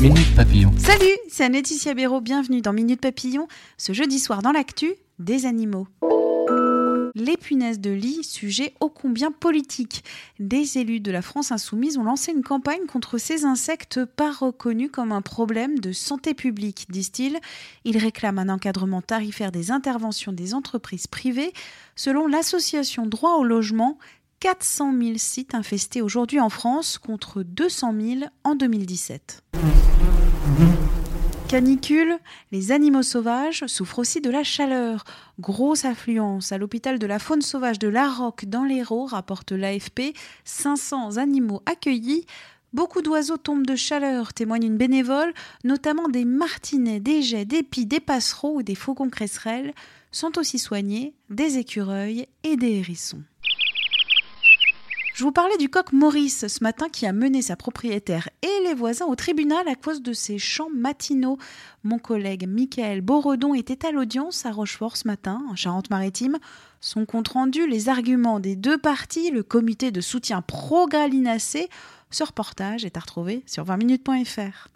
Minute Papillon. Salut, c'est Laetitia Béraud, bienvenue dans Minute Papillon, ce jeudi soir dans l'actu des animaux. Les punaises de lit, sujet ô combien politique. Des élus de la France insoumise ont lancé une campagne contre ces insectes pas reconnus comme un problème de santé publique, disent-ils. Ils réclament un encadrement tarifaire des interventions des entreprises privées. Selon l'association Droit au logement, 400 000 sites infestés aujourd'hui en France contre 200 000 en 2017. Canicule, les animaux sauvages souffrent aussi de la chaleur. Grosse affluence à l'hôpital de la faune sauvage de La Roque dans l'Hérault, rapporte l'AFP. 500 animaux accueillis. Beaucoup d'oiseaux tombent de chaleur, témoigne une bénévole, notamment des martinets, des jets, des pies, des passereaux ou des faucons cresserelles. Sont aussi soignés des écureuils et des hérissons. Je vous parlais du coq Maurice ce matin qui a mené sa propriétaire et les voisins au tribunal à cause de ses chants matinaux. Mon collègue Michael Boredon était à l'audience à Rochefort ce matin, en Charente-Maritime. Son compte-rendu, les arguments des deux parties, le comité de soutien pro-galinacé. Ce reportage est à retrouver sur 20minutes.fr.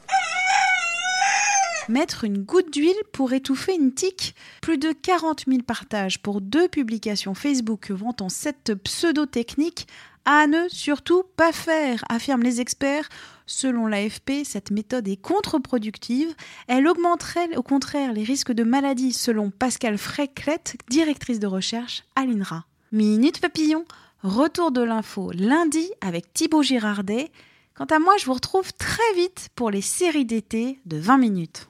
Mettre une goutte d'huile pour étouffer une tique. Plus de 40 000 partages pour deux publications Facebook vantant cette pseudo-technique à ne surtout pas faire, affirment les experts. Selon l'AFP, cette méthode est contre-productive. Elle augmenterait au contraire les risques de maladie, selon Pascal Fréclette, directrice de recherche à l'INRA. Minute papillon, retour de l'info lundi avec Thibaut Girardet. Quant à moi, je vous retrouve très vite pour les séries d'été de 20 minutes.